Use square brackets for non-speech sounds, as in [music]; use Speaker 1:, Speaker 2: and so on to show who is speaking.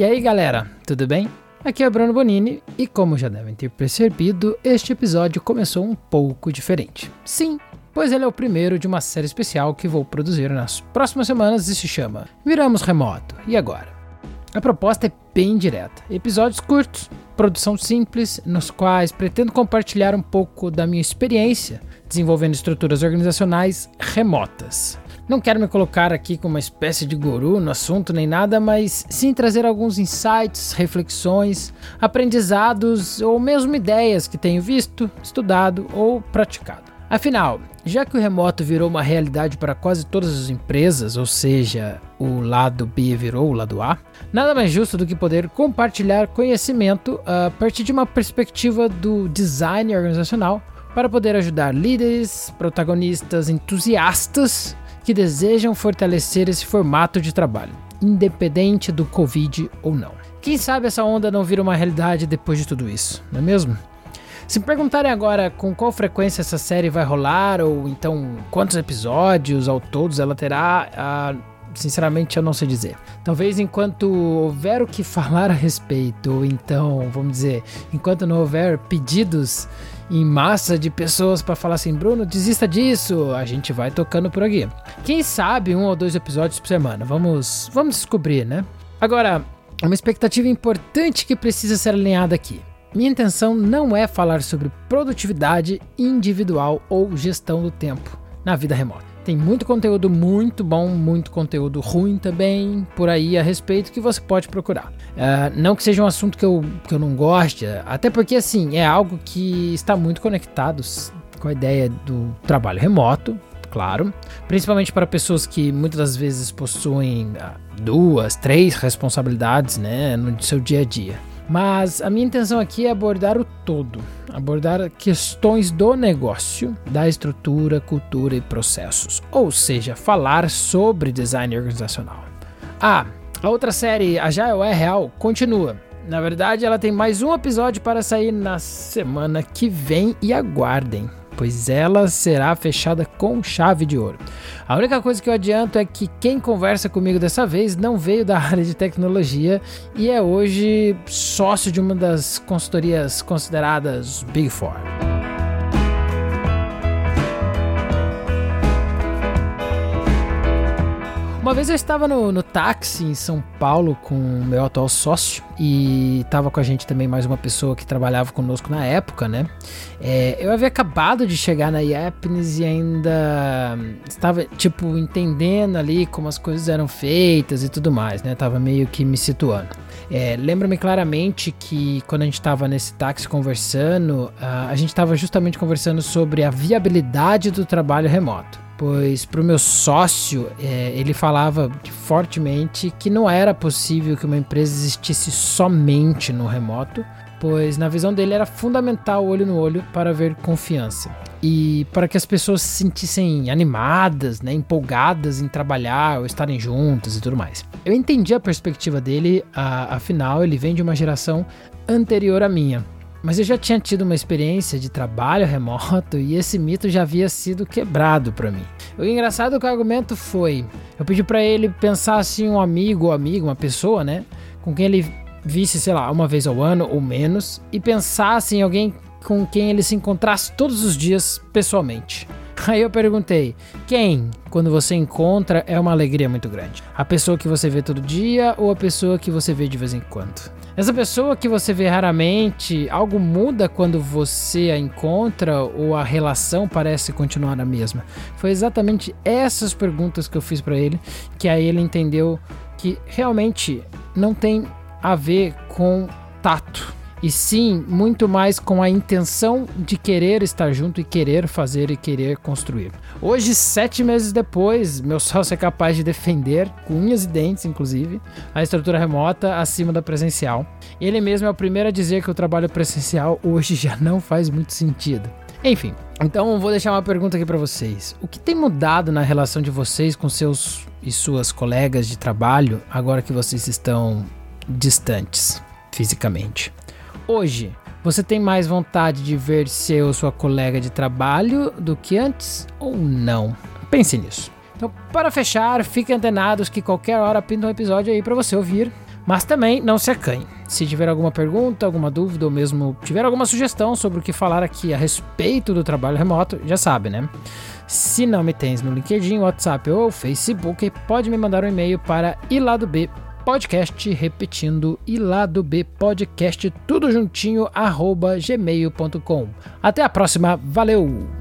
Speaker 1: E aí galera, tudo bem? Aqui é Bruno Bonini e, como já devem ter percebido, este episódio começou um pouco diferente. Sim, pois ele é o primeiro de uma série especial que vou produzir nas próximas semanas e se chama Viramos Remoto. E agora? A proposta é bem direta: episódios curtos, produção simples, nos quais pretendo compartilhar um pouco da minha experiência desenvolvendo estruturas organizacionais remotas. Não quero me colocar aqui como uma espécie de guru no assunto nem nada, mas sim trazer alguns insights, reflexões, aprendizados ou mesmo ideias que tenho visto, estudado ou praticado. Afinal, já que o remoto virou uma realidade para quase todas as empresas, ou seja, o lado B virou o lado A, nada mais justo do que poder compartilhar conhecimento a partir de uma perspectiva do design organizacional para poder ajudar líderes, protagonistas, entusiastas que desejam fortalecer esse formato de trabalho, independente do Covid ou não. Quem sabe essa onda não vira uma realidade depois de tudo isso, não é mesmo? Se perguntarem agora com qual frequência essa série vai rolar, ou então quantos episódios ao todos ela terá, ah, sinceramente eu não sei dizer. Talvez enquanto houver o que [laughs] falar a respeito, ou então, vamos dizer, enquanto não houver pedidos em massa de pessoas para falar assim, Bruno, desista disso, a gente vai tocando por aqui. Quem sabe um ou dois episódios por semana, vamos, vamos descobrir, né? Agora, uma expectativa importante que precisa ser alinhada aqui. Minha intenção não é falar sobre produtividade individual ou gestão do tempo na vida remota. Tem muito conteúdo muito bom, muito conteúdo ruim também por aí a respeito que você pode procurar. Uh, não que seja um assunto que eu, que eu não goste, até porque assim é algo que está muito conectado com a ideia do trabalho remoto, claro, principalmente para pessoas que muitas das vezes possuem ah, duas, três responsabilidades né, no seu dia a dia. Mas a minha intenção aqui é abordar o todo, abordar questões do negócio, da estrutura, cultura e processos, ou seja, falar sobre design organizacional. Ah, a outra série, a Jael é Real, continua. Na verdade, ela tem mais um episódio para sair na semana que vem e aguardem pois ela será fechada com chave de ouro. A única coisa que eu adianto é que quem conversa comigo dessa vez não veio da [laughs] área de tecnologia e é hoje sócio de uma das consultorias consideradas Big Four. Uma vez eu estava no, no táxi em São Paulo com o meu atual sócio e estava com a gente também mais uma pessoa que trabalhava conosco na época, né? É, eu havia acabado de chegar na Yapnes e ainda estava, tipo, entendendo ali como as coisas eram feitas e tudo mais, né? Tava meio que me situando. É, Lembro-me claramente que quando a gente estava nesse táxi conversando, a gente estava justamente conversando sobre a viabilidade do trabalho remoto pois para o meu sócio é, ele falava fortemente que não era possível que uma empresa existisse somente no remoto, pois na visão dele era fundamental olho no olho para haver confiança e para que as pessoas se sentissem animadas, né, empolgadas em trabalhar ou estarem juntas e tudo mais. Eu entendi a perspectiva dele, a, afinal ele vem de uma geração anterior à minha. Mas eu já tinha tido uma experiência de trabalho remoto e esse mito já havia sido quebrado para mim. O engraçado é que o argumento foi: eu pedi para ele pensar assim um amigo ou amigo, uma pessoa, né, com quem ele visse, sei lá, uma vez ao ano ou menos, e pensasse em alguém com quem ele se encontrasse todos os dias pessoalmente. Aí eu perguntei: quem, quando você encontra, é uma alegria muito grande? A pessoa que você vê todo dia ou a pessoa que você vê de vez em quando? Essa pessoa que você vê raramente, algo muda quando você a encontra ou a relação parece continuar a mesma? Foi exatamente essas perguntas que eu fiz para ele que aí ele entendeu que realmente não tem a ver com tato e sim muito mais com a intenção de querer estar junto e querer fazer e querer construir. Hoje, sete meses depois, meu [laughs] sócio é capaz de defender, com unhas e dentes inclusive, a estrutura remota acima da presencial. Ele mesmo é o primeiro a dizer que o trabalho presencial hoje já não faz muito sentido. Enfim, então vou deixar uma pergunta aqui para vocês. O que tem mudado na relação de vocês com seus e suas colegas de trabalho agora que vocês estão distantes fisicamente? Hoje, você tem mais vontade de ver seu sua colega de trabalho do que antes ou não? Pense nisso. Então, para fechar, fiquem antenados que qualquer hora pinta um episódio aí para você ouvir. Mas também não se acanhe. Se tiver alguma pergunta, alguma dúvida ou mesmo tiver alguma sugestão sobre o que falar aqui a respeito do trabalho remoto, já sabe, né? Se não me tens no LinkedIn, WhatsApp ou Facebook, pode me mandar um e-mail para iladob podcast, repetindo iladob podcast tudo juntinho arroba gmail.com. Até a próxima, valeu!